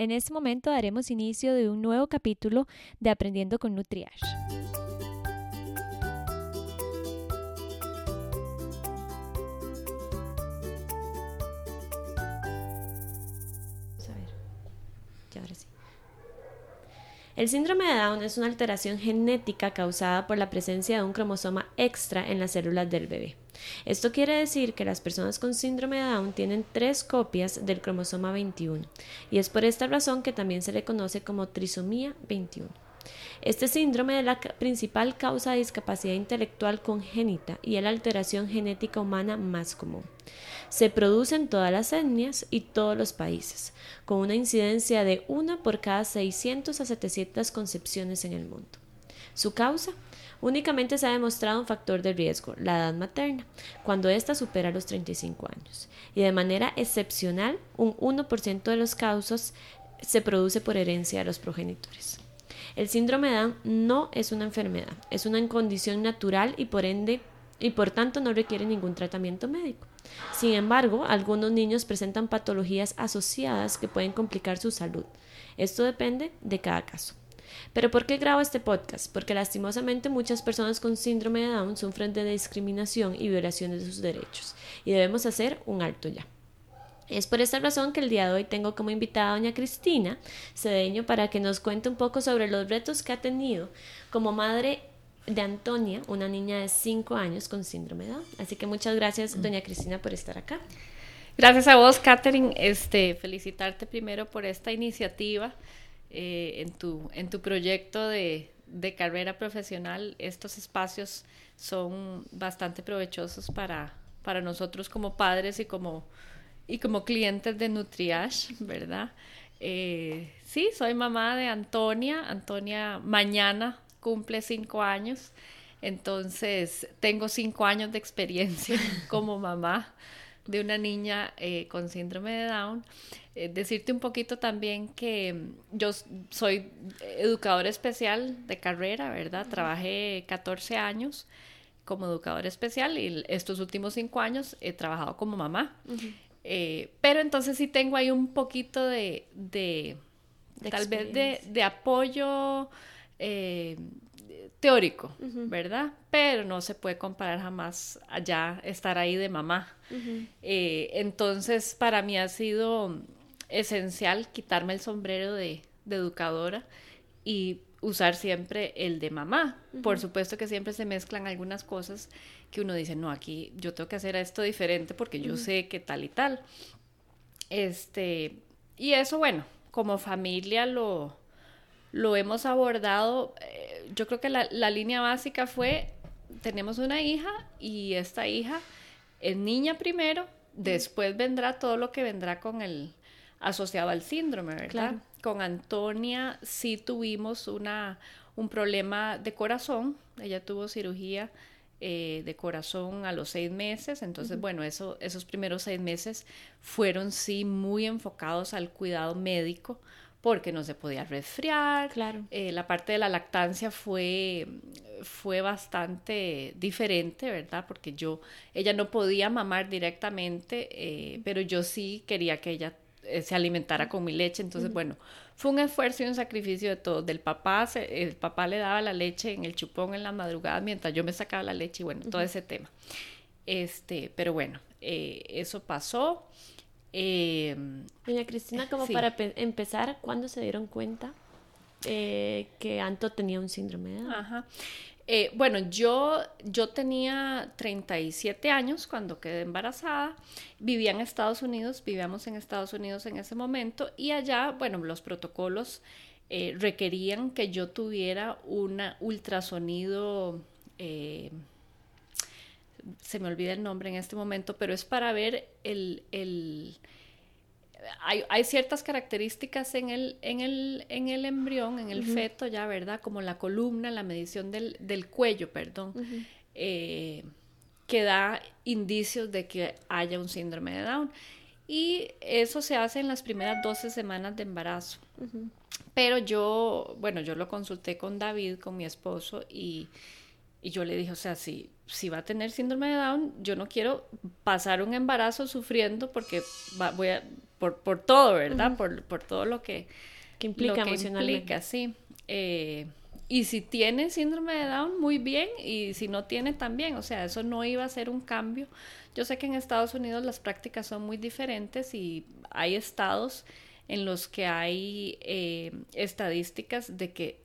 En este momento daremos inicio de un nuevo capítulo de Aprendiendo con Nutriash. El síndrome de Down es una alteración genética causada por la presencia de un cromosoma extra en las células del bebé. Esto quiere decir que las personas con síndrome de Down tienen tres copias del cromosoma 21 y es por esta razón que también se le conoce como trisomía 21. Este síndrome es la principal causa de discapacidad intelectual congénita y es la alteración genética humana más común. Se produce en todas las etnias y todos los países, con una incidencia de una por cada 600 a 700 concepciones en el mundo. Su causa únicamente se ha demostrado un factor de riesgo, la edad materna, cuando ésta supera los 35 años. Y de manera excepcional, un 1% de los casos se produce por herencia de los progenitores. El síndrome de Down no es una enfermedad, es una condición natural y por ende y por tanto no requiere ningún tratamiento médico. Sin embargo, algunos niños presentan patologías asociadas que pueden complicar su salud. Esto depende de cada caso. Pero ¿por qué grabo este podcast? Porque lastimosamente muchas personas con síndrome de Down sufren de discriminación y violaciones de sus derechos y debemos hacer un alto ya. Es por esta razón que el día de hoy tengo como invitada a doña Cristina Cedeño para que nos cuente un poco sobre los retos que ha tenido como madre de Antonia, una niña de 5 años con síndrome de Down. Así que muchas gracias, mm. doña Cristina, por estar acá. Gracias a vos, Catherine. Este, felicitarte primero por esta iniciativa eh, en, tu, en tu proyecto de, de, carrera profesional. Estos espacios son bastante provechosos para, para nosotros como padres y como, y como clientes de Nutriash, ¿verdad? Eh, sí, soy mamá de Antonia. Antonia mañana cumple cinco años, entonces tengo cinco años de experiencia como mamá de una niña eh, con síndrome de Down. Eh, decirte un poquito también que yo soy educadora especial de carrera, ¿verdad? Trabajé 14 años como educadora especial y estos últimos cinco años he trabajado como mamá. Eh, pero entonces sí tengo ahí un poquito de, de, tal vez de, de apoyo eh, teórico, ¿verdad? Pero no se puede comparar jamás allá estar ahí de mamá. Eh, entonces, para mí ha sido esencial quitarme el sombrero de, educadora y usar siempre el de mamá. Por supuesto que siempre se mezclan algunas cosas que uno dice, no, aquí yo tengo que hacer esto diferente porque yo sé que tal y tal. Este, y eso, bueno, como familia lo, lo hemos abordado, eh, yo creo que la, línea básica fue, tenemos una hija y esta hija es niña primero, después vendrá todo lo que vendrá con el asociado al síndrome, ¿verdad? Con Antonia sí tuvimos una, un problema de corazón, ella tuvo cirugía eh, de corazón a los seis meses, entonces bueno, eso, esos primeros seis meses fueron sí muy enfocados al cuidado médico, porque no se podía resfriar. Claro. Eh, la parte de la lactancia fue, fue bastante diferente, ¿verdad? Porque yo, ella no podía mamar directamente, eh, pero yo sí quería que ella eh, se alimentara con mi leche. Entonces, bueno, fue un esfuerzo y un sacrificio de todo. Del papá, el papá le daba la leche en el chupón en la madrugada mientras yo me sacaba la leche y bueno, todo ese tema. Este, pero bueno, eso pasó. Eh, Doña Cristina, como para empezar, ¿cuándo se dieron cuenta eh, que Anto tenía un síndrome de Ajá. Eh, bueno, yo, yo tenía 37 años cuando quedé embarazada, vivía en Estados Unidos, vivíamos en Estados Unidos en ese momento y allá, bueno, los protocolos eh, requerían que yo tuviera un ultrasonido se me olvida el nombre en este momento, pero es para ver el... el hay, hay, ciertas características en el, en el, en el embrión, en el feto ya, ¿verdad? Como la columna, la medición del, del cuello, perdón, eh, que da indicios de que haya un síndrome de Down. Y eso se hace en las primeras 12 semanas de embarazo. Pero yo, bueno, yo lo consulté con David, con mi esposo, y, y yo le dije, o sea, si, si va a tener síndrome de Down, yo no quiero pasar un embarazo sufriendo porque voy a, por, por todo, ¿verdad? por, por, todo lo que, que implica lo que implica, sí. Eh, y si tiene síndrome de Down, muy bien, y si no tiene, también. O sea, eso no iba a ser un cambio. Yo sé que en Estados Unidos las prácticas son muy diferentes y hay estados en los que hay eh, estadísticas de que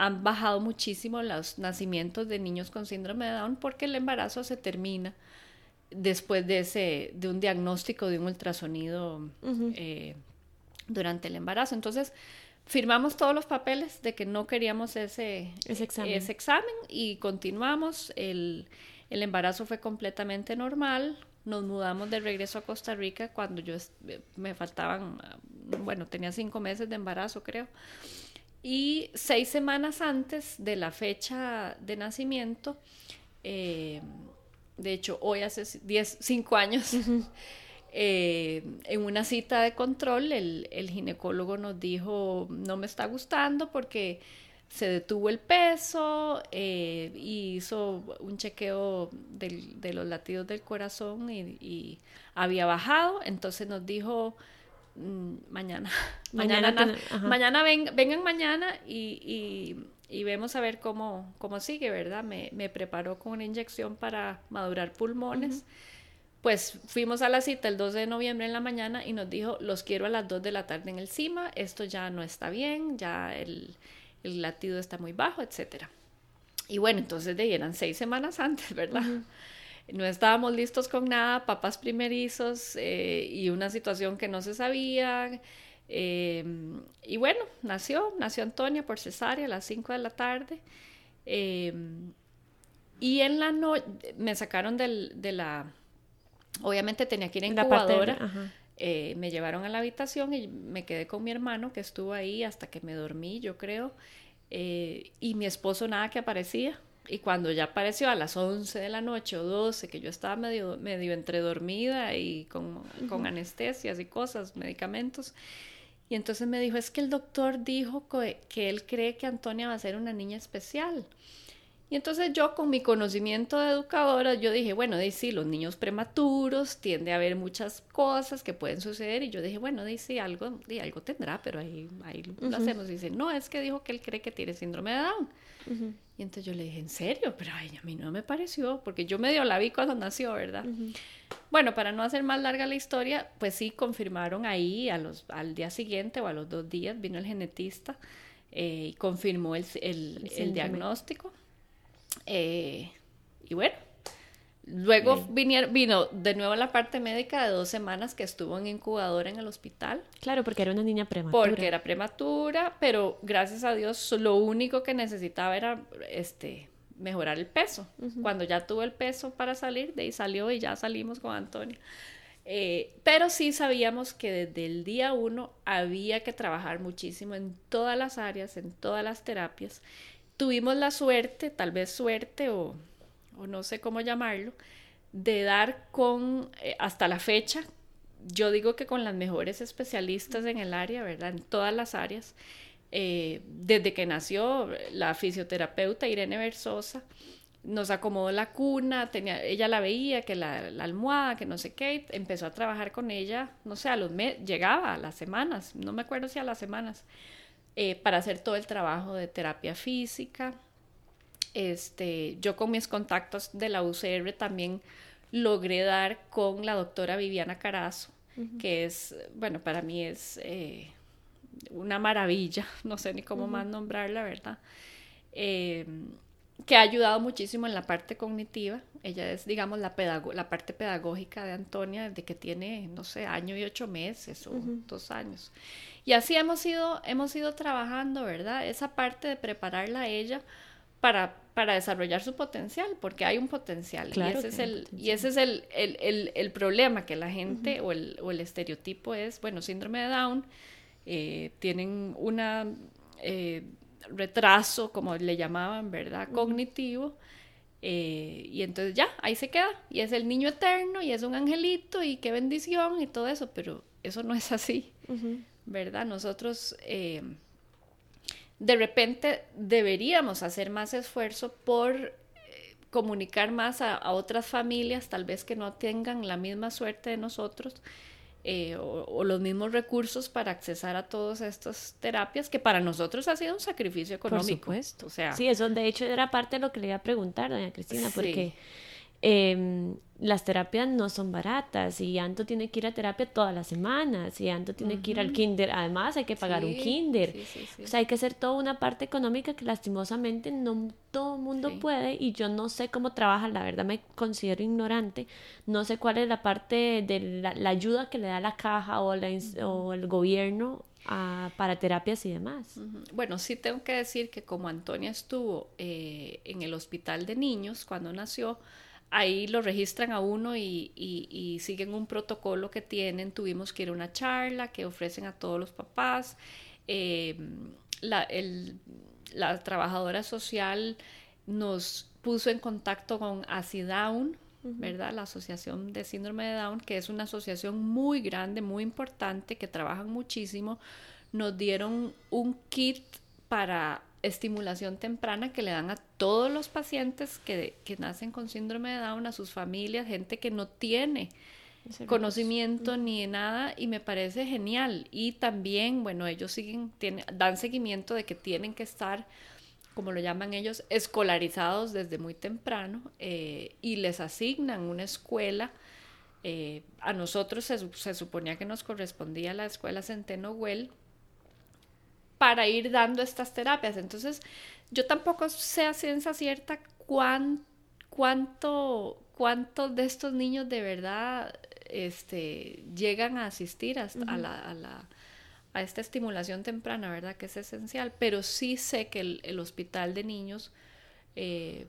han bajado muchísimo los nacimientos de niños con síndrome de Down porque el embarazo se termina después de ese de un diagnóstico de un ultrasonido eh, durante el embarazo. Entonces, firmamos todos los papeles de que no queríamos ese, ese, examen. ese examen. y continuamos. El, el, embarazo fue completamente normal. Nos mudamos de regreso a Costa Rica cuando yo me faltaban, bueno, tenía cinco meses de embarazo, creo. Y seis semanas antes de la fecha de nacimiento, eh, de hecho hoy hace diez, cinco años, eh, en una cita de control el, el, ginecólogo nos dijo, no me está gustando porque se detuvo el peso eh, y hizo un chequeo del, de los latidos del corazón y, y había bajado, entonces nos dijo Mm, mañana. Mañana, mañana, vengan mañana y, vemos a ver cómo, cómo sigue, ¿verdad? Me, me, preparó con una inyección para madurar pulmones. Pues fuimos a la cita el 2 de noviembre en la mañana y nos dijo, los quiero a las 2 de la tarde en el CIMA, esto ya no está bien, ya el, latido está muy bajo, etc. Y bueno, entonces de eran seis semanas antes, ¿verdad? No estábamos listos con nada, papás primerizos eh, y una situación que no se sabía. Eh, y bueno, nació, nació Antonia por cesárea a las 5 de la tarde. Eh, y en la noche me sacaron del, de la, obviamente tenía que ir en incubadora. me llevaron a la habitación y me quedé con mi hermano que estuvo ahí hasta que me dormí, yo creo. y mi esposo nada que aparecía. Y cuando ya apareció a las 11 de la noche o 12, que yo estaba medio, medio entre dormida y con, con anestesias y cosas, medicamentos, y entonces me dijo, es que el doctor dijo que, que, él cree que Antonia va a ser una niña especial. Y entonces yo con mi conocimiento de educadora, yo dije, bueno, sí, los niños prematuros tiende a haber muchas cosas que pueden suceder. Y yo dije, bueno, sí, algo, algo tendrá, pero ahí, ahí lo hacemos. Y dice, no, es que dijo que él cree que tiene síndrome de Down. Y entonces yo le dije, ¿en serio? Pero ay, a mí no me pareció, porque yo medio la vi cuando nació, ¿verdad? Bueno, para no hacer más larga la historia, pues sí, confirmaron ahí a los, al día siguiente o a los dos días, vino el genetista eh, y confirmó el, el, el diagnóstico. Eh, y bueno, Luego vino de nuevo la parte médica de dos semanas que estuvo en incubadora en el hospital. Claro, porque era una niña prematura. Porque era prematura, pero gracias a Dios lo único que necesitaba era este mejorar el peso. Cuando ya tuvo el peso para salir, de ahí salió y ya salimos con Antonio. Eh, pero sí sabíamos que desde el día uno había que trabajar muchísimo en todas las áreas, en todas las terapias. Tuvimos la suerte, tal vez suerte o no sé cómo llamarlo, de dar con, eh, hasta la fecha, yo digo que con las mejores especialistas en el área, ¿verdad? En todas las áreas. Eh, desde que nació la fisioterapeuta Irene Versosa, nos acomodó la cuna, tenía, ella la veía, que la, almohada, que no sé qué, empezó a trabajar con ella, no sé, a los meses, llegaba a las semanas, no me acuerdo si a las semanas, eh, para hacer todo el trabajo de terapia física, este, yo con mis contactos de la UCR también logré dar con la doctora Viviana Carazo, que es, bueno, para mí es eh, una maravilla, no sé ni cómo más nombrarla, ¿verdad? Eh, que ha ayudado muchísimo en la parte cognitiva. Ella es, digamos, la, la parte pedagógica de Antonia desde que tiene, no sé, año y ocho meses o dos años. Y así hemos ido, hemos ido trabajando, ¿verdad? Esa parte de prepararla a ella para, para desarrollar su potencial, porque hay un potencial. y ese es, el, y ese es el, el, el, problema, que la gente o, el, o, el, estereotipo es, bueno, síndrome de Down, eh, tienen un eh, retraso, como le llamaban, ¿verdad? Cognitivo. Eh, y entonces ya, ahí se queda. Y es el niño eterno y es un angelito y qué bendición y todo eso, pero eso no es así, ¿verdad? Nosotros de repente deberíamos hacer más esfuerzo por eh, comunicar más a, otras familias, tal vez que no tengan la misma suerte de nosotros, eh, o, los mismos recursos para accesar a todas estas terapias, que para nosotros ha sido un sacrificio económico. Por supuesto. O sea, sí, eso de hecho era parte de lo que le iba a preguntar, doña Cristina, porque eh, las terapias no son baratas y Anto tiene que ir a terapia todas las semanas y Anto tiene que ir al kinder. Además, hay que pagar un kinder. o sea, hay que hacer toda una parte económica que lastimosamente no todo el mundo puede y yo no sé cómo trabaja. La verdad, me considero ignorante. No sé cuál es la parte de la, ayuda que le da la caja o, o el gobierno para terapias y demás. Bueno, sí tengo que decir que como Antonia estuvo eh, en el hospital de niños cuando nació, ahí lo registran a uno y, siguen un protocolo que tienen. Tuvimos que ir a una charla que ofrecen a todos los papás. Eh, la, trabajadora social nos puso en contacto con ACIDown, ¿verdad? La Asociación de Síndrome de Down, que es una asociación muy grande, muy importante, que trabajan muchísimo. Nos dieron un kit para estimulación temprana que le dan a todos los pacientes que, nacen con síndrome de Down, a sus familias, gente que no tiene conocimiento ni nada y me parece genial. Y también, bueno, ellos siguen, tienen, dan seguimiento de que tienen que estar, como lo llaman ellos, escolarizados desde muy temprano eh, y les asignan una escuela. Eh, a nosotros se, se, suponía que nos correspondía la escuela Centeno Well, para ir dando estas terapias. Entonces, yo tampoco sé a ciencia cierta cuán, cuánto, cuántos de estos niños de verdad este, llegan a asistir a, la, a, esta estimulación temprana, ¿verdad? Que es esencial, pero sí sé que el, hospital de niños eh,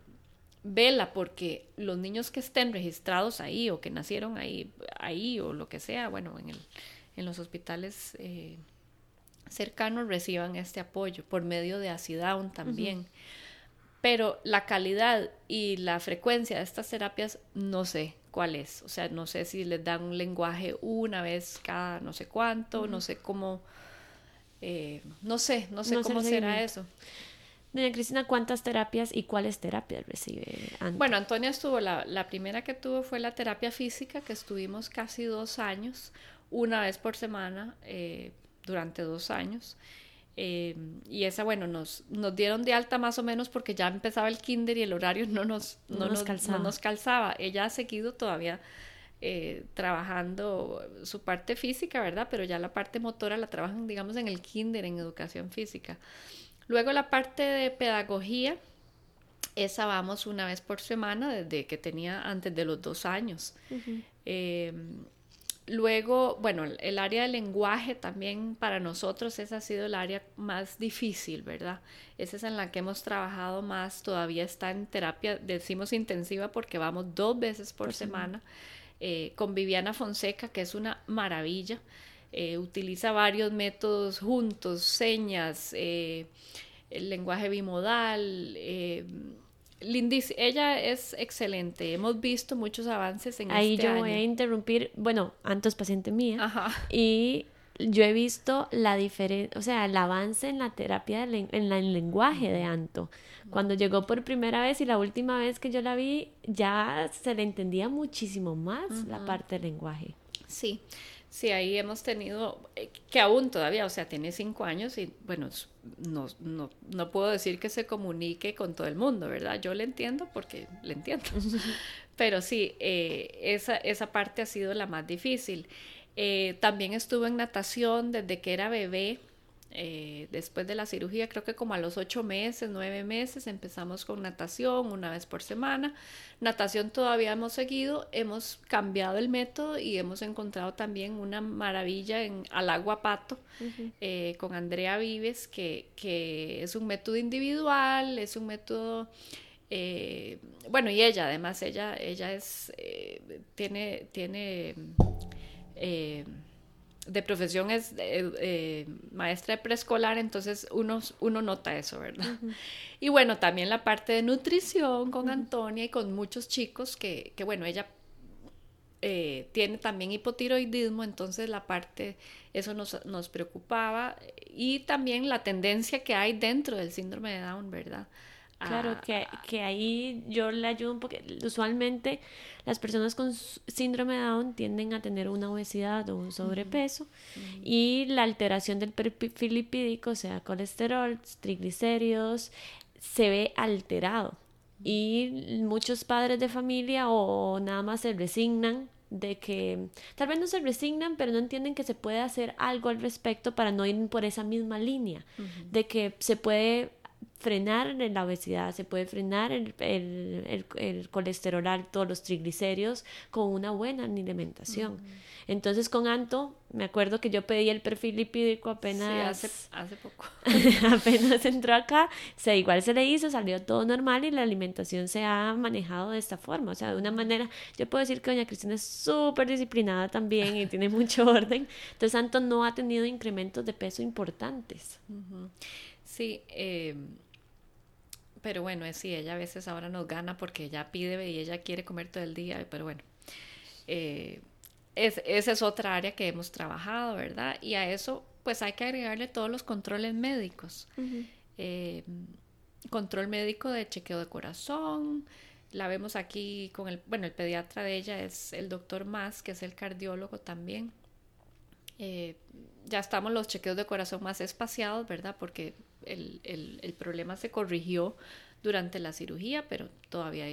vela porque los niños que estén registrados ahí o que nacieron ahí, ahí o lo que sea, bueno, en, el, en los hospitales eh, cercanos reciban este apoyo por medio de Acidown también. Pero la calidad y la frecuencia de estas terapias no sé cuál es. O sea, no sé si les dan un lenguaje una vez cada no sé cuánto, no sé cómo, eh, no sé, no sé cómo será eso. Doña Cristina, ¿cuántas terapias y cuáles terapias recibe Bueno, Antonia estuvo, la, la, primera que tuvo fue la terapia física, que estuvimos casi dos años, una vez por semana, eh, durante dos años. Eh, y esa, bueno, nos, nos dieron de alta más o menos porque ya empezaba el kinder y el horario no nos, no, nos, calzaba. Ella ha seguido todavía eh, trabajando su parte física, ¿verdad? Pero ya la parte motora la trabajan, digamos, en el kinder, en educación física. Luego la parte de pedagogía, esa vamos una vez por semana desde que tenía antes de los dos años. Luego, bueno, el área del lenguaje también para nosotros esa ha sido el área más difícil, ¿verdad? Esa es en la que hemos trabajado más, todavía está en terapia, decimos intensiva porque vamos dos veces por, semana, eh, con Viviana Fonseca, que es una maravilla, eh, utiliza varios métodos juntos, señas, eh, el lenguaje bimodal, Lindis, ella es excelente. Hemos visto muchos avances en Ahí este yo voy a interrumpir. Bueno, Anto es paciente mía. Ajá. Y yo he visto la diferencia, o sea, el avance en la terapia, en el lenguaje de Anto. Cuando llegó por primera vez y la última vez que yo la vi, ya se le entendía muchísimo más la parte del lenguaje. Sí. Sí, ahí hemos tenido, eh, que aún todavía, o sea, tiene cinco años y bueno, no, no, no, puedo decir que se comunique con todo el mundo, ¿verdad? Yo le entiendo porque le entiendo. Pero sí, eh, esa, esa parte ha sido la más difícil. Eh, también estuve en natación desde que era bebé. Eh, después de la cirugía, creo que como a los ocho meses, nueve meses, empezamos con natación una vez por semana. Natación todavía hemos seguido, hemos cambiado el método y hemos encontrado también una maravilla en al agua pato eh, con Andrea Vives, que, que, es un método individual, es un método... Eh, bueno, y ella, además, ella, ella es, tiene, tiene de profesión es eh, eh, maestra de preescolar, entonces uno, uno nota eso, ¿verdad? Y bueno, también la parte de nutrición con Antonia y con muchos chicos que, que bueno, ella eh, tiene también hipotiroidismo, entonces la parte, eso nos, nos, preocupaba y también la tendencia que hay dentro del síndrome de Down, ¿verdad? Claro, que, que, ahí yo le ayudo un poco. Usualmente las personas con síndrome de Down tienden a tener una obesidad o un sobrepeso y la alteración del perfil lipídico, sea colesterol, triglicéridos, se ve alterado. Y muchos padres de familia o nada más se resignan de que tal vez no se resignan, pero no entienden que se puede hacer algo al respecto para no ir por esa misma línea, de que se puede frenar la obesidad, se puede frenar el, el, el, colesterol alto, los triglicéridos con una buena alimentación. Entonces con Anto, me acuerdo que yo pedí el perfil lipídico apenas... Sí, hace, hace poco. apenas entró acá, o igual se le hizo, salió todo normal y la alimentación se ha manejado de esta forma. O sea, de una manera, yo puedo decir que doña Cristina es súper disciplinada también y tiene mucho orden. Entonces Anto no ha tenido incrementos de peso importantes. Sí, eh pero bueno, es sí, ella a veces ahora nos gana porque ella pide y ella quiere comer todo el día, pero bueno, eh, esa es otra área que hemos trabajado, ¿verdad? Y a eso pues hay que agregarle todos los controles médicos. Eh, control médico de chequeo de corazón, la vemos aquí con el, bueno, el pediatra de ella es el doctor Más, que es el cardiólogo también. Eh, ya estamos los chequeos de corazón más espaciados, ¿verdad? Porque el, problema se corrigió durante la cirugía, pero todavía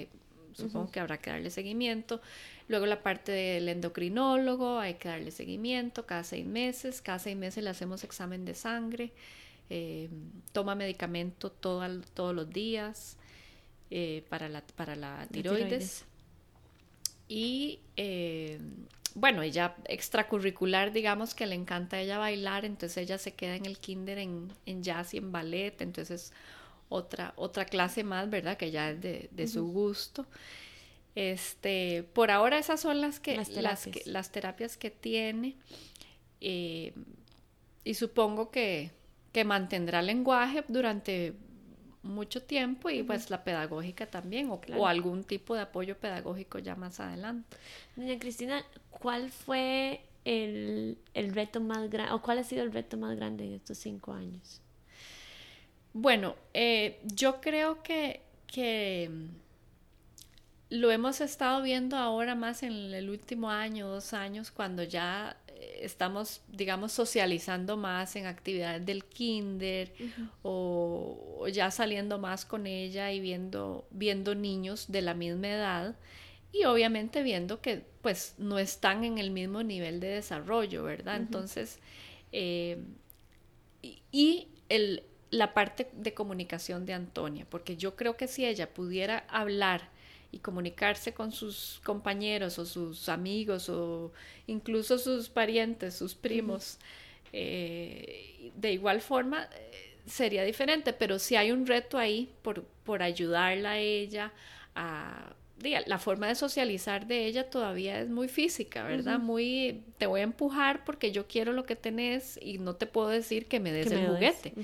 supongo que habrá que darle seguimiento. Luego la parte del endocrinólogo, hay que darle seguimiento cada seis meses. Cada seis meses le hacemos examen de sangre. Eh, toma medicamento todos los días eh, para, la, para la tiroides. Y eh, bueno, ella extracurricular, digamos que le encanta a ella bailar, entonces ella se queda en el kinder en, jazz y en ballet, entonces otra, otra clase más, ¿verdad? Que ya es de, su gusto. Este, por ahora esas son las que las terapias, las, terapias que tiene. Eh, y supongo que, que mantendrá el lenguaje durante mucho tiempo y pues la pedagógica también o, algún tipo de apoyo pedagógico ya más adelante. Doña Cristina, ¿cuál fue el, reto más grande o cuál ha sido el reto más grande en estos cinco años? Bueno, eh, yo creo que, que lo hemos estado viendo ahora más en el último año, dos años, cuando ya estamos, digamos, socializando más en actividades del kinder o, ya saliendo más con ella y viendo, viendo niños de la misma edad y obviamente viendo que pues no están en el mismo nivel de desarrollo, ¿verdad? Entonces, eh, y, el, la parte de comunicación de Antonia, porque yo creo que si ella pudiera hablar y comunicarse con sus compañeros o sus amigos o incluso sus parientes, sus primos, eh, de igual forma eh, sería diferente, pero si hay un reto ahí por, por ayudarla a ella a... La forma de socializar de ella todavía es muy física, ¿verdad? Muy, te voy a empujar porque yo quiero lo que tenés y no te puedo decir que me des el juguete.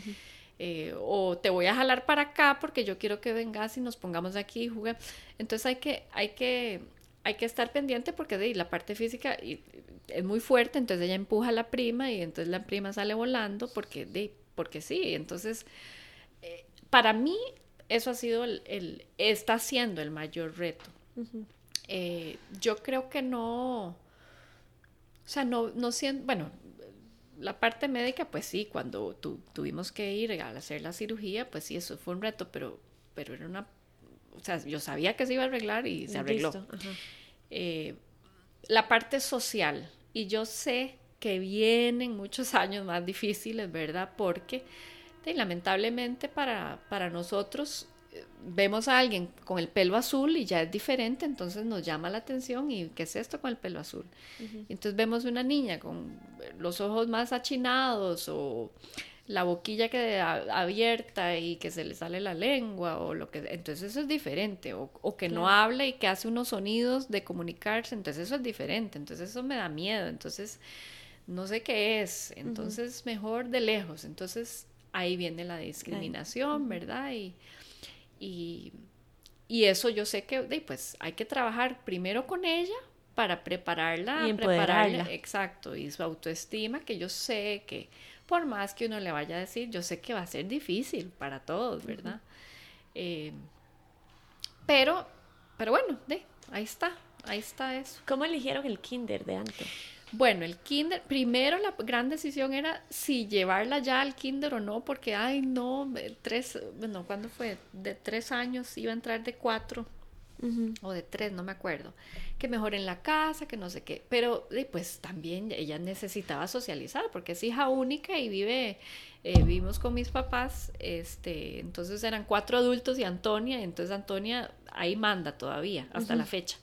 Eh, o te voy a jalar para acá porque yo quiero que vengas y nos pongamos aquí y juguemos. Entonces hay que, hay que, hay que estar pendiente porque de, la parte física es muy fuerte, entonces ella empuja a la prima y entonces la prima sale volando porque, de, porque sí. Entonces, eh, para mí eso ha sido el, está siendo el mayor reto. Eh, yo creo que no, o sea, no, no siento, bueno, la parte médica, pues sí, cuando tuvimos que ir a hacer la cirugía, pues sí, eso fue un reto, pero, pero era una, o sea, yo sabía que se iba a arreglar y se arregló. Eh, la parte social, y yo sé que vienen muchos años más difíciles, ¿verdad? Porque lamentablemente para, para nosotros vemos a alguien con el pelo azul y ya es diferente, entonces nos llama la atención y ¿qué es esto con el pelo azul? Entonces vemos una niña con los ojos más achinados o la boquilla que abierta y que se le sale la lengua o lo que entonces eso es diferente o, que no habla y que hace unos sonidos de comunicarse entonces eso es diferente entonces eso me da miedo entonces no sé qué es entonces mejor de lejos entonces ahí viene la discriminación verdad y y, eso yo sé que pues hay que trabajar primero con ella para prepararla, y prepararla, exacto, y su autoestima, que yo sé que por más que uno le vaya a decir, yo sé que va a ser difícil para todos, ¿verdad? Eh, pero, pero bueno, de, ahí está, ahí está eso. ¿Cómo eligieron el kinder de antes? Bueno, el kinder, primero la gran decisión era si llevarla ya al kinder o no, porque, ay, no, tres, bueno, ¿cuándo fue? De tres años, iba a entrar de cuatro o de tres, no me acuerdo, que mejor en la casa, que no sé qué, pero pues también ella necesitaba socializar, porque es hija única y vive, eh, vivimos con mis papás, este, entonces eran cuatro adultos y Antonia, entonces Antonia ahí manda todavía, hasta la fecha.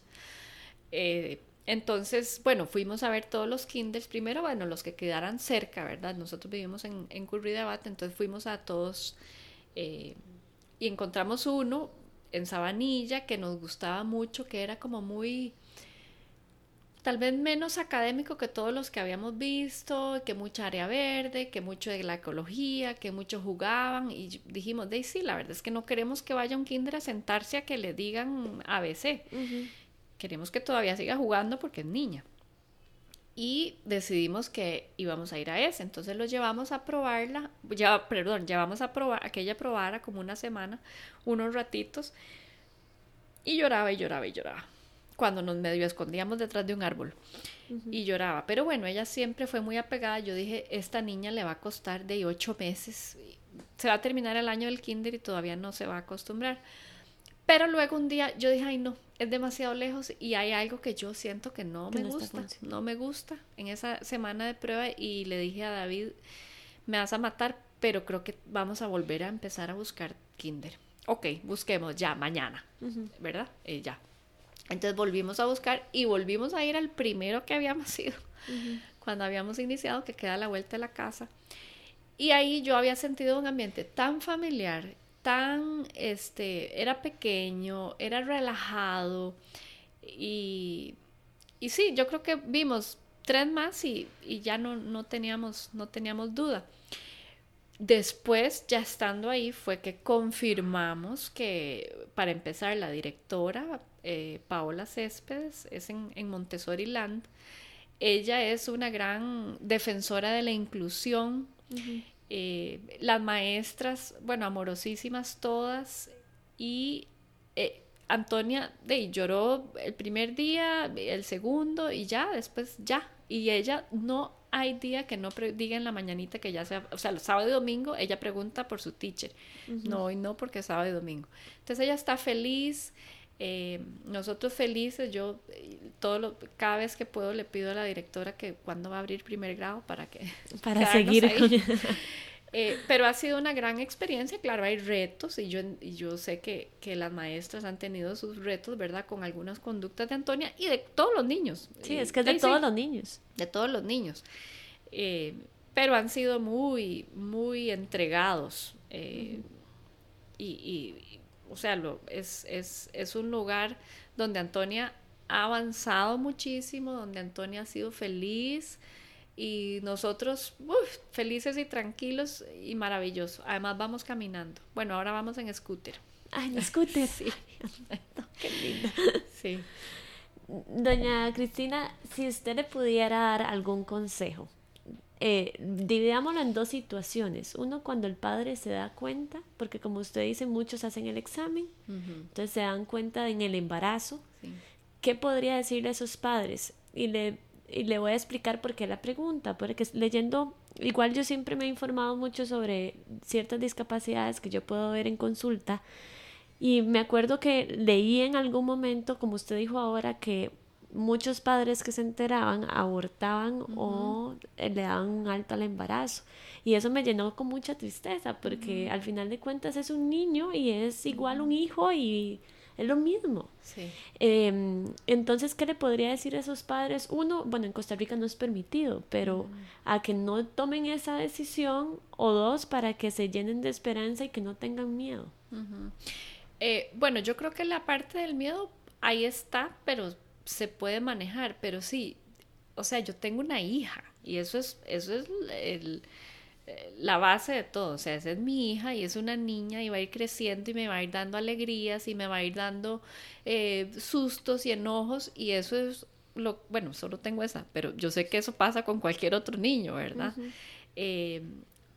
Eh, entonces, bueno, fuimos a ver todos los kinders. Primero, bueno, los que quedaran cerca, ¿verdad? Nosotros vivimos en, en Curridabat, entonces fuimos a todos eh, y encontramos uno en Sabanilla que nos gustaba mucho, que era como muy, tal vez menos académico que todos los que habíamos visto, que mucha área verde, que mucho de la ecología, que muchos jugaban y dijimos, de sí, la verdad es que no queremos que vaya un kinder a sentarse a que le digan ABC queremos que todavía siga jugando porque es niña. Y decidimos que íbamos a ir a ese. Entonces lo llevamos a probarla, ya, perdón, llevamos a probar, a que ella probara como una semana, unos ratitos. Y lloraba y lloraba y lloraba. Cuando nos medio escondíamos detrás de un árbol. Y lloraba. Pero bueno, ella siempre fue muy apegada. Yo dije, esta niña le va a costar de ocho meses. Se va a terminar el año del kinder y todavía no se va a acostumbrar. Pero luego un día yo dije, ay no, es demasiado lejos y hay algo que yo siento que no me gusta, no me gusta en esa semana de prueba y le dije a David, me vas a matar, pero creo que vamos a volver a empezar a buscar kinder. Ok, busquemos ya, mañana, ¿verdad? Eh, ya. Entonces volvimos a buscar y volvimos a ir al primero que habíamos ido, cuando habíamos iniciado, que queda a la vuelta de la casa. Y ahí yo había sentido un ambiente tan familiar tan, este, era pequeño, era relajado y, y sí, yo creo que vimos tres más y, ya no, no, teníamos, no teníamos duda. Después, ya estando ahí, fue que confirmamos que, para empezar, la directora, eh, Paola Céspedes, es en, en, Montessori Land. Ella es una gran defensora de la inclusión. Eh, las maestras, bueno, amorosísimas todas, y eh, Antonia de, lloró el primer día, el segundo, y ya, después ya, y ella no hay día que no diga en la mañanita que ya sea, o sea, el sábado y domingo ella pregunta por su teacher, no, y no porque es sábado y domingo. Entonces ella está feliz, eh, nosotros felices, yo todo lo, cada vez que puedo le pido a la directora que cuando va a abrir primer grado para que... Para seguir. Eh, pero ha sido una gran experiencia, claro, hay retos y yo, y yo sé que, que, las maestras han tenido sus retos, ¿verdad? Con algunas conductas de Antonia y de todos los niños. Sí, es que es de todos los niños. De todos los niños. Eh, pero han sido muy, muy entregados. y, y, o sea, lo, es, es, es un lugar donde Antonia ha avanzado muchísimo, donde Antonia ha sido feliz y nosotros felices y tranquilos y maravilloso. Además vamos caminando. Bueno, ahora vamos en scooter. Ah, en scooter. sí. qué lindo. Sí. Doña Cristina, si usted le pudiera dar algún consejo, eh, dividámoslo en dos situaciones. Uno, cuando el padre se da cuenta, porque como usted dice, muchos hacen el examen, entonces se dan cuenta en el embarazo. ¿Qué podría decirle a esos padres? Y le, y le voy a explicar por qué la pregunta, porque leyendo, igual yo siempre me he informado mucho sobre ciertas discapacidades que yo puedo ver en consulta. Y me acuerdo que leí en algún momento, como usted dijo ahora, que muchos padres que se enteraban abortaban o le daban un alto al embarazo. Y eso me llenó con mucha tristeza porque al final de cuentas es un niño y es igual un hijo y es lo mismo. Em, entonces, ¿qué le podría decir a esos padres? Uno, bueno, en Costa Rica no es permitido, pero a que no tomen esa decisión o dos, para que se llenen de esperanza y que no tengan miedo. Eh, bueno, yo creo que la parte del miedo ahí está, pero se puede manejar, pero sí, o sea, yo tengo una hija y eso es, eso es el, la base de todo, o sea, esa es mi hija y es una niña y va a ir creciendo y me va a ir dando alegrías y me va a ir dando eh, sustos y enojos y eso es lo, bueno, solo tengo esa, pero yo sé que eso pasa con cualquier otro niño, ¿verdad? Eh,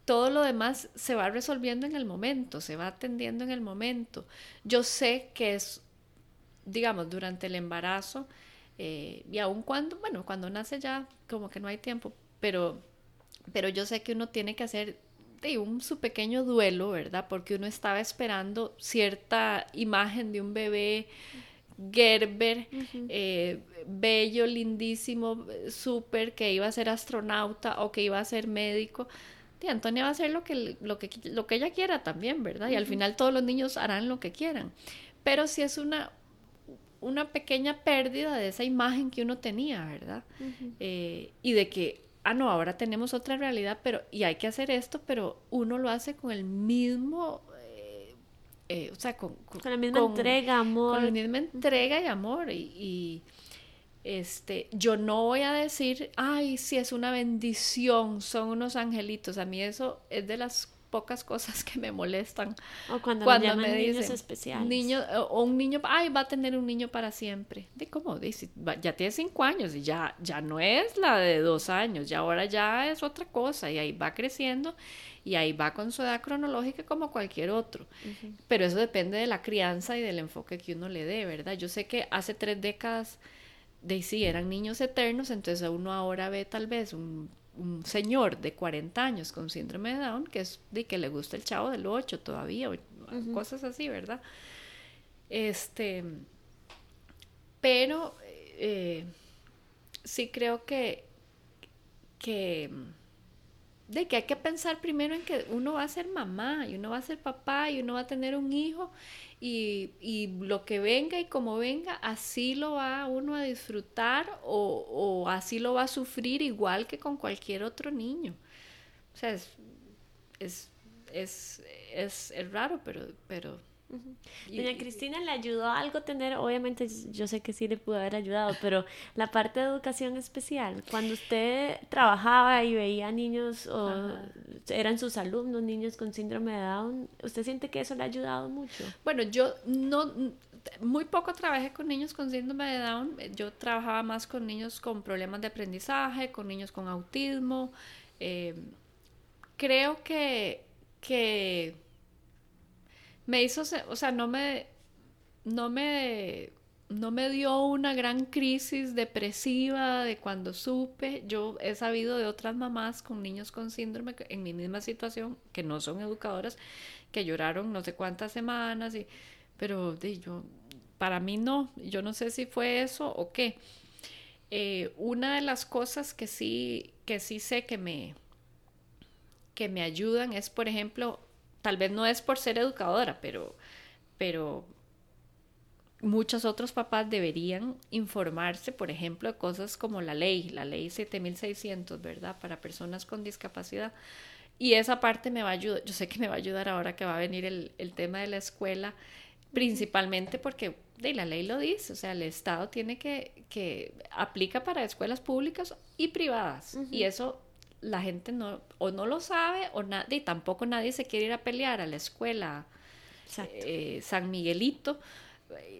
todo lo demás se va resolviendo en el momento, se va atendiendo en el momento. Yo sé que es, digamos, durante el embarazo, eh, y aun cuando, bueno, cuando nace ya como que no hay tiempo, pero, pero yo sé que uno tiene que hacer de un su pequeño duelo, ¿verdad? Porque uno estaba esperando cierta imagen de un bebé Gerber, eh, bello, lindísimo, súper, que iba a ser astronauta o que iba a ser médico. Y Antonia va a hacer lo que, lo que, lo que ella quiera también, ¿verdad? Y al final todos los niños harán lo que quieran. Pero si es una, una pequeña pérdida de esa imagen que uno tenía, ¿verdad? Eh, y de que, ah, no, ahora tenemos otra realidad, pero, y hay que hacer esto, pero uno lo hace con el mismo eh, o sea, con, con, la misma entrega, amor. Con la misma entrega y amor. Y, este, yo no voy a decir, ay, si es una bendición, son unos angelitos. A mí eso es de las pocas cosas que me molestan. O cuando, me, llaman me niños especiales. Niño, o un niño, ay, va a tener un niño para siempre. ¿De cómo? Dice, ya tiene cinco años y ya, ya no es la de dos años, ya ahora ya es otra cosa y ahí va creciendo y ahí va con su edad cronológica como cualquier otro. Pero eso depende de la crianza y del enfoque que uno le dé, ¿verdad? Yo sé que hace tres décadas de sí eran niños eternos, entonces uno ahora ve tal vez un, señor de 40 años con síndrome de Down que es de que le gusta el chavo del 8 todavía, cosas así, ¿verdad? Este, pero eh, sí creo que, que de que hay que pensar primero en que uno va a ser mamá y uno va a ser papá y uno va a tener un hijo y, y lo que venga y como venga, así lo va uno a disfrutar o, o, así lo va a sufrir igual que con cualquier otro niño. O sea, es, es, es, es, es raro, pero, pero Doña Cristina le ayudó algo tener, obviamente yo sé que sí le pudo haber ayudado, pero la parte de educación especial, cuando usted trabajaba y veía niños o eran sus alumnos, niños con síndrome de Down, ¿usted siente que eso le ha ayudado mucho? Bueno, yo no, muy poco trabajé con niños con síndrome de Down, yo trabajaba más con niños con problemas de aprendizaje, con niños con autismo. Eh, creo que, que me hizo, o sea, no me, no me, no me dio una gran crisis depresiva de cuando supe. Yo he sabido de otras mamás con niños con síndrome en mi misma situación, que no son educadoras, que lloraron no sé cuántas semanas, y, pero de, yo, para mí no, yo no sé si fue eso o qué. Eh, una de las cosas que sí, que sí sé que me, que me ayudan es, por ejemplo, tal vez no es por ser educadora, pero, pero muchos otros papás deberían informarse, por ejemplo, de cosas como la ley, la ley 7600, ¿verdad? Para personas con discapacidad. Y esa parte me va a ayudar, yo sé que me va a ayudar ahora que va a venir el, tema de la escuela, principalmente porque de la ley lo dice, o sea, el Estado tiene que, que aplica para escuelas públicas y privadas. Y eso la gente no, o no lo sabe, o nadie, tampoco nadie se quiere ir a pelear a la escuela eh, San Miguelito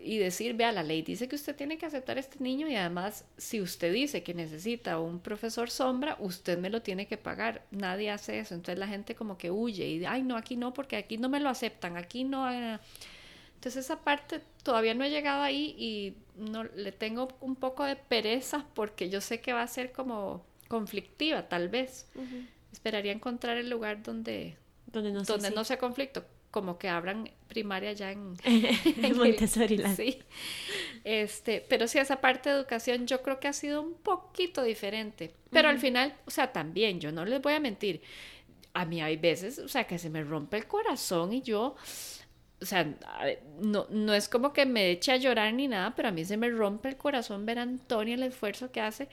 y decir, vea, la ley dice que usted tiene que aceptar a este niño y además si usted dice que necesita un profesor sombra, usted me lo tiene que pagar. Nadie hace eso. Entonces la gente como que huye y, ay, no, aquí no, porque aquí no me lo aceptan, aquí no. Entonces esa parte todavía no he llegado ahí y no le tengo un poco de pereza porque yo sé que va a ser como conflictiva, tal vez. Esperaría encontrar el lugar donde, donde, no, donde no sea conflicto, como que abran primaria ya en, en Montessori. Sí. Este, pero sí, esa parte de educación yo creo que ha sido un poquito diferente. Pero al final, o sea, también, yo no les voy a mentir. A mí hay veces, o sea, que se me rompe el corazón y yo, o sea, no, no es como que me eche a llorar ni nada, pero a mí se me rompe el corazón ver a Antonia el esfuerzo que hace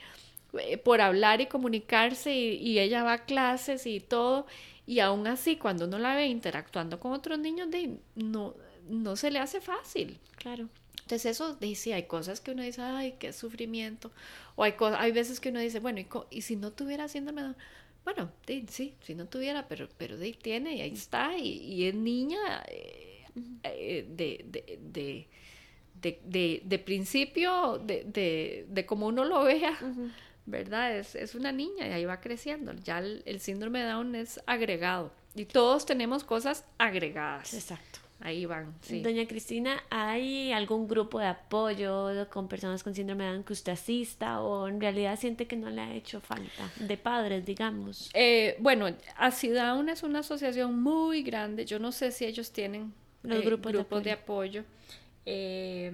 eh, por hablar y comunicarse y, ella va a clases y todo y aún así cuando uno la ve interactuando con otros niños de, no, no se le hace fácil. Claro. Entonces eso dice, hay cosas que uno dice, ay, qué sufrimiento. O hay, hay veces que uno dice, bueno, ¿y, si no tuviera haciéndome... Bueno, sí, si no tuviera, pero, pero de, tiene y ahí está. Y, es niña eh, eh, de, de, de, de, de, principio, de, de, de como uno lo vea ¿verdad? Es, es una niña y ahí va creciendo. Ya el, el síndrome de Down es agregado y todos tenemos cosas agregadas. Exacto. Ahí van, sí. Doña Cristina, ¿hay algún grupo de apoyo con personas con síndrome de Down que usted asista o en realidad siente que no le ha hecho falta? De padres, digamos. Eh, bueno, Down es una asociación muy grande. Yo no sé si ellos tienen Los eh, grupos de grupos de apoyo. Eh,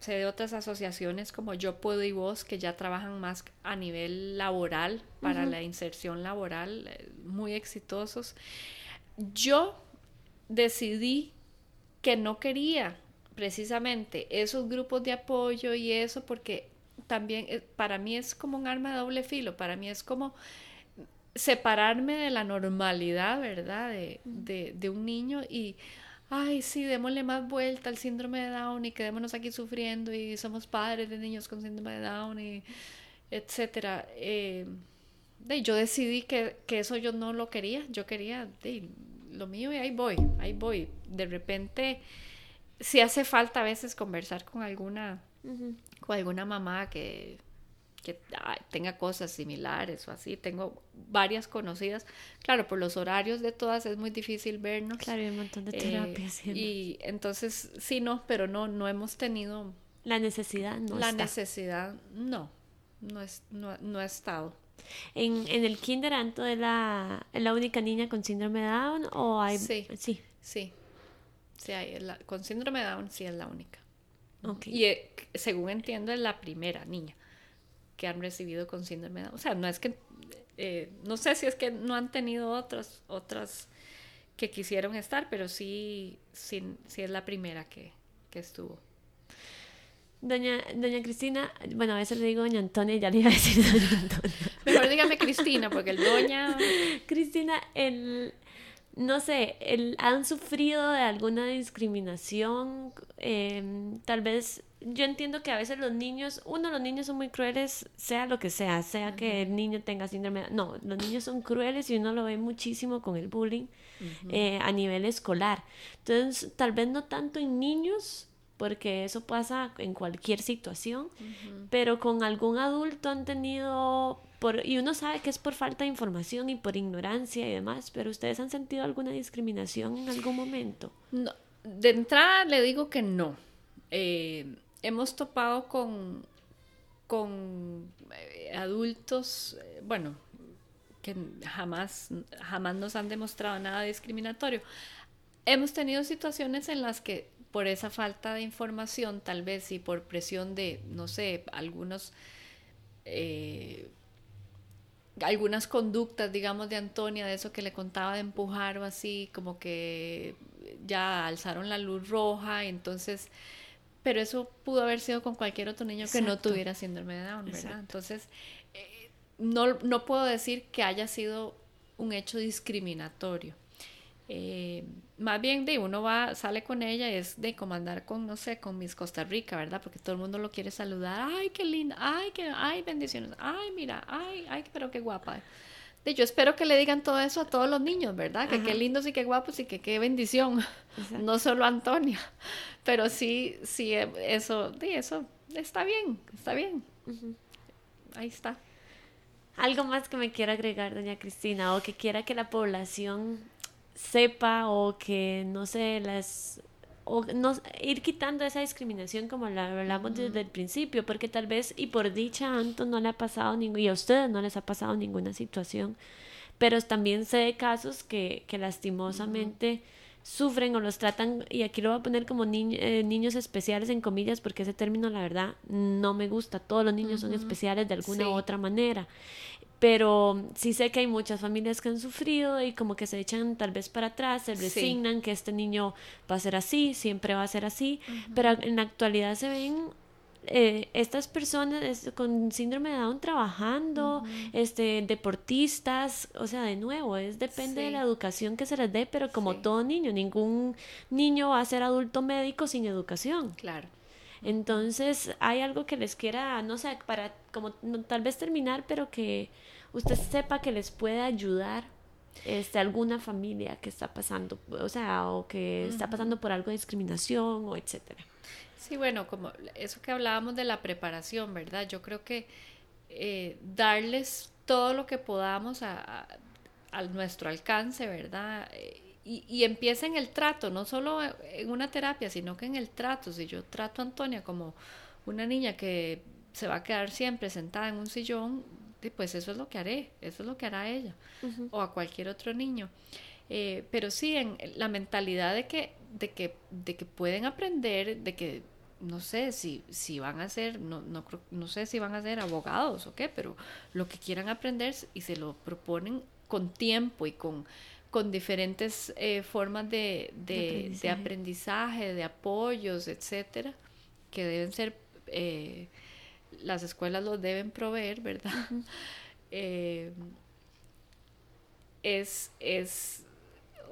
sé de otras asociaciones como Yo Puedo y Vos que ya trabajan más a nivel laboral para la inserción laboral, eh, muy exitosos. Yo decidí que no quería precisamente esos grupos de apoyo y eso porque también eh, para mí es como un arma de doble filo, para mí es como separarme de la normalidad, ¿verdad? De, de, de un niño y, ay, sí, démosle más vuelta al síndrome de Down y quedémonos aquí sufriendo y somos padres de niños con síndrome de Down y etcétera. Eh, yo decidí que, que eso yo no lo quería, yo quería de, lo mío y ahí voy, ahí voy. De repente, si hace falta a veces conversar con alguna, con alguna mamá que, que tenga cosas similares o así. Tengo varias conocidas. Claro, por los horarios de todas es muy difícil vernos. Claro, hay un montón de Eh, terapias. y entonces, sí, no, pero no, no hemos tenido La necesidad no la está. necesidad, no, no, es, no, no ha estado. En, en el kinder, Anto es la, la única niña con síndrome de Down o hay... Sí. Sí, Sí, sí hay, la- con síndrome de Down sí es la única. Y eh, según entiendo es la primera niña que han recibido con síndrome de Down. O sea, no es que, eh, no sé si es que no han tenido otras, otras que quisieron estar, pero sí, sí, sí es la primera que, que estuvo. Doña, doña Cristina, bueno, a veces le digo doña Antonia y ya le iba a decir doña Antonia. Mejor dígame Cristina, porque el doña... Cristina, el, no sé, el, ¿han sufrido de alguna discriminación? Em, tal vez, yo entiendo que a veces los niños, uno, los niños son muy crueles, sea lo que sea, sea que el niño tenga síndrome, no, los niños son crueles y uno lo ve muchísimo con el bullying eh, a nivel escolar. Entonces, tal vez no tanto en niños, porque eso pasa en cualquier situación, pero con algún adulto han tenido, por, y uno sabe que es por falta de información y por ignorancia y demás, pero ustedes han sentido alguna discriminación en algún momento. No, de entrada le digo que no. Eh, hemos topado con, con eh, adultos, eh, bueno, que jamás, jamás nos han demostrado nada discriminatorio. Hemos tenido situaciones en las que por esa falta de información, tal vez y por presión de, no sé, algunos... eh, algunas conductas, digamos, de Antonia, de eso que le contaba de empujar o así, como que ya alzaron la luz roja, entonces, pero eso pudo haber sido con cualquier otro niño que no tuviera síndrome de Down, ¿verdad? Exacto. Entonces, eh, no, no puedo decir que haya sido un hecho discriminatorio. Eh, más bien de uno va, sale con ella, es de comandar con, no sé, con Miss Costa Rica, ¿verdad? Porque todo el mundo lo quiere saludar. Ay, qué linda, ay, qué, ay, bendiciones, ay, mira, ay, ay, pero qué guapa. De, yo espero que le digan todo eso a todos los niños, ¿verdad? Que qué lindos y qué guapos y que qué bendición. Exacto. No solo a Antonia, pero sí, sí, eh, eso, de eso está bien, está bien. Ahí está. Algo más que me quiera agregar, doña Cristina, o que quiera que la población sepa o que no sé, las o no, ir quitando esa discriminación como la hablamos desde el principio, porque tal vez, y por dicha a Anton no le ha pasado ningún, y a ustedes no les ha pasado ninguna situación, pero también sé de casos que, que lastimosamente sufren o los tratan, y aquí lo voy a poner como niñ- eh, niños especiales en comillas, porque ese término la verdad no me gusta, todos los niños son especiales de alguna Sí. u otra manera, pero sí sé que hay muchas familias que han sufrido y como que se echan tal vez para atrás, se Sí. resignan que este niño va a ser así, siempre va a ser así, pero en la actualidad se ven eh, estas personas es- con síndrome de Down trabajando, este, deportistas, o sea, de nuevo, es depende de la educación que se les dé, pero como Sí. todo niño, ningún niño va a ser adulto médico sin educación. Claro. Entonces, hay algo que les quiera, no sé, para como no, tal vez terminar, pero que usted sepa que les puede ayudar este alguna familia que está pasando, o sea, o que está pasando por algo de discriminación o etcétera. Sí, bueno, como eso que hablábamos de la preparación, ¿verdad? Yo creo que eh, darles todo lo que podamos a, nuestro alcance, ¿verdad? Eh, y, y empieza en el trato, no solo en una terapia, sino que en el trato. Si yo trato a Antonia como una niña que se va a quedar siempre sentada en un sillón, pues eso es lo que haré, eso es lo que hará ella o a cualquier otro niño. Eh, pero sí, en la mentalidad de que, de que, de que pueden aprender, de que no sé si, si van a ser, no, no, no sé si van a ser abogados o qué, pero lo que quieran aprender y se lo proponen con tiempo y con, con diferentes eh, formas de, de, aprendizaje. de, apoyos, etcétera, que deben ser eh, las escuelas los deben proveer, ¿verdad? Eh, es, es,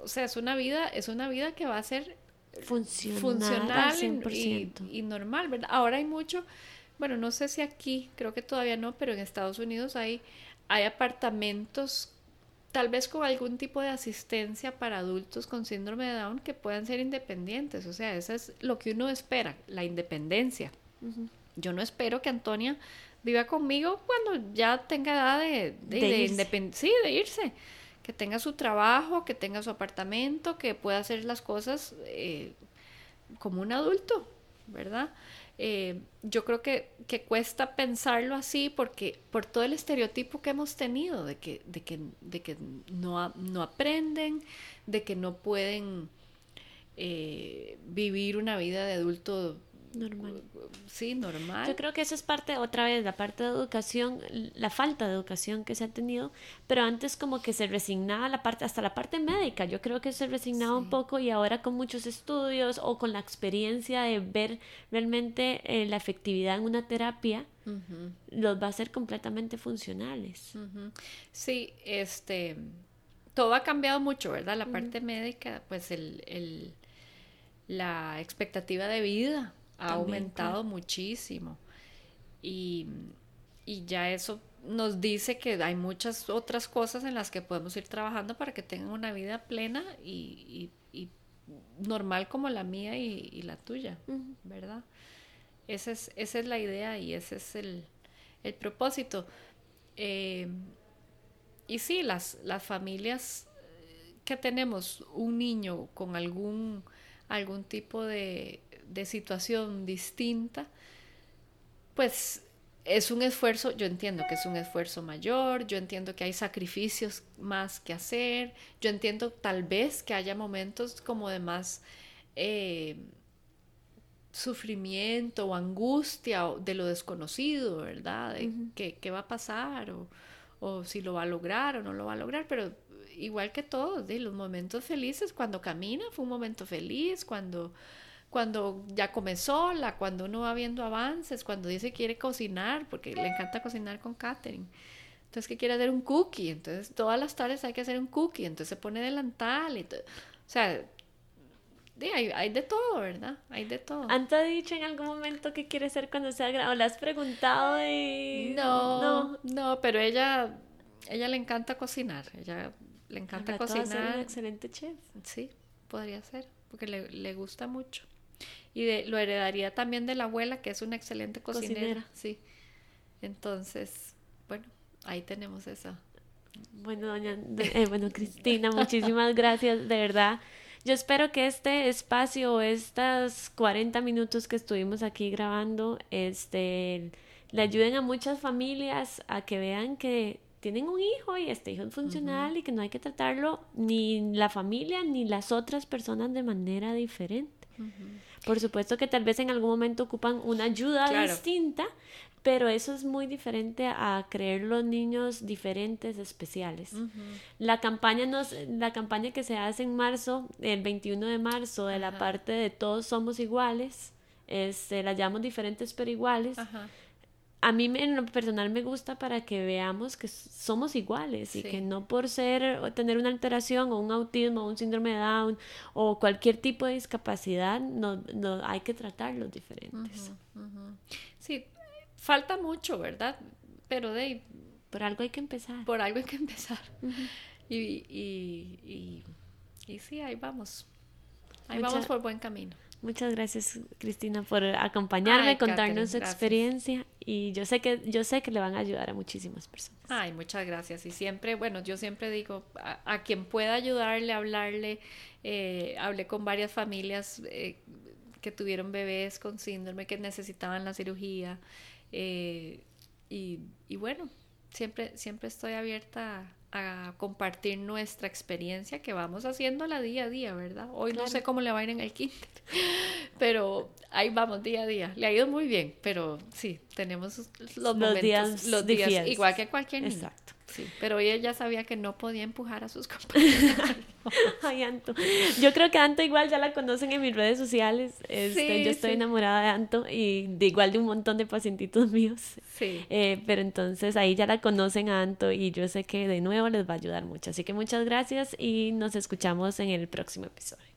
o sea, es una vida, es una vida que va a ser funcional, Y, normal, ¿verdad? Ahora hay mucho, bueno, no sé si aquí, creo que todavía no, pero en Estados Unidos hay, hay apartamentos tal vez con algún tipo de asistencia para adultos con síndrome de Down que puedan ser independientes. O sea, eso es lo que uno espera, la independencia. Yo no espero que Antonia viva conmigo cuando ya tenga edad de, de, sí, de irse. Que tenga su trabajo, que tenga su apartamento, que pueda hacer las cosas eh, como un adulto, ¿verdad? Eh, yo creo que, que, cuesta pensarlo así porque por todo el estereotipo que hemos tenido de que, de que, de que no, no aprenden, de que no pueden eh, vivir una vida de adulto Normal. Sí, normal. Yo creo que eso es parte, otra vez, la parte de educación, la falta de educación que se ha tenido, pero antes como que se resignaba la parte, hasta la parte médica, yo creo que se resignaba un poco y ahora con muchos estudios o con la experiencia de ver realmente eh, la efectividad en una terapia, los va a ser completamente funcionales. Sí, este, todo ha cambiado mucho, ¿verdad? La parte médica, pues el, el la expectativa de vida ha aumentado muchísimo. Y, ya eso nos dice que hay muchas otras cosas en las que podemos ir trabajando para que tengan una vida plena y, normal como la mía y, la tuya, ¿verdad? Esa es, esa es la idea y ese es el, propósito. Eh, y sí, las, las familias que tenemos un niño con algún, algún tipo de, de situación distinta, pues es un esfuerzo, yo entiendo que es un esfuerzo mayor, yo entiendo que hay sacrificios más que hacer, yo entiendo tal vez que haya momentos como de más eh, sufrimiento o angustia de lo desconocido, ¿verdad? De qué, va a pasar o, o, si lo va a lograr o no lo va a lograr, pero igual que todos, de los momentos felices, cuando camina fue un momento feliz, cuando cuando ya come sola, cuando uno va viendo avances, cuando dice quiere cocinar, porque le encanta cocinar con Catherine. Entonces que quiere hacer un cookie, entonces todas las tardes hay que hacer un cookie, entonces se pone delantal y todo. O sea, hay, hay, de todo, ¿verdad? Hay de todo. ¿Han te dicho en algún momento qué quiere ser cuando sea grande? ¿O le has preguntado y... No, no, no, pero ella, ella le encanta cocinar, ella le encanta cocinar. Ser un excelente chef. Sí, podría ser, porque le, le gusta mucho y lo heredaría también de la abuela, que es una excelente cocinera. Sí. Entonces, bueno, ahí tenemos eso. Bueno, doña, eh, bueno, Cristina, muchísimas gracias, de verdad. Yo espero que este espacio, estos 40 minutos que estuvimos aquí grabando, este, le ayuden a muchas familias a que vean que tienen un hijo y este hijo es funcional y que no hay que tratarlo ni la familia ni las otras personas de manera diferente. Por supuesto que tal vez en algún momento ocupan una ayuda distinta, pero eso es muy diferente a creer los niños diferentes, especiales. La campaña nos, la campaña que se hace en marzo, el 21 de marzo, de la parte de todos somos iguales, este, la llamamos diferentes pero iguales a mí en lo personal me gusta para que veamos que somos iguales y que no por ser o tener una alteración o un autismo o un síndrome de Down o cualquier tipo de discapacidad no, no hay que tratarlos diferentes. Sí, falta mucho, ¿verdad? Pero de por algo hay que empezar. Por algo hay que empezar. y, y, y, y, sí, ahí vamos. Ahí vamos por buen camino. Muchas gracias, Cristina, por acompañarme, contarnos su experiencia y yo sé que yo sé que le van a ayudar a muchísimas personas. Ay, muchas gracias. Y siempre, bueno, yo siempre digo, a, quien pueda ayudarle, hablarle, eh, hablé con varias familias eh, que tuvieron bebés con síndrome, que necesitaban la cirugía. Eh, y, y, bueno, siempre, siempre estoy abierta a compartir nuestra experiencia que vamos haciéndola día a día, ¿verdad? Hoy no sé cómo le va a ir en el kinder, pero ahí vamos día a día. Le ha ido muy bien, pero sí, tenemos los, momentos, días, los días, igual que cualquier niño. Exacto. Sí, pero ella ya sabía que no podía empujar a sus compañeros. Ay, Anto. Yo creo que Anto igual ya la conocen en mis redes sociales. Este, yo estoy enamorada de Anto y de igual de un montón de pacientitos míos. Sí. Eh, pero entonces ahí ya la conocen a Anto y yo sé que de nuevo les va a ayudar mucho. Así que muchas gracias y nos escuchamos en el próximo episodio.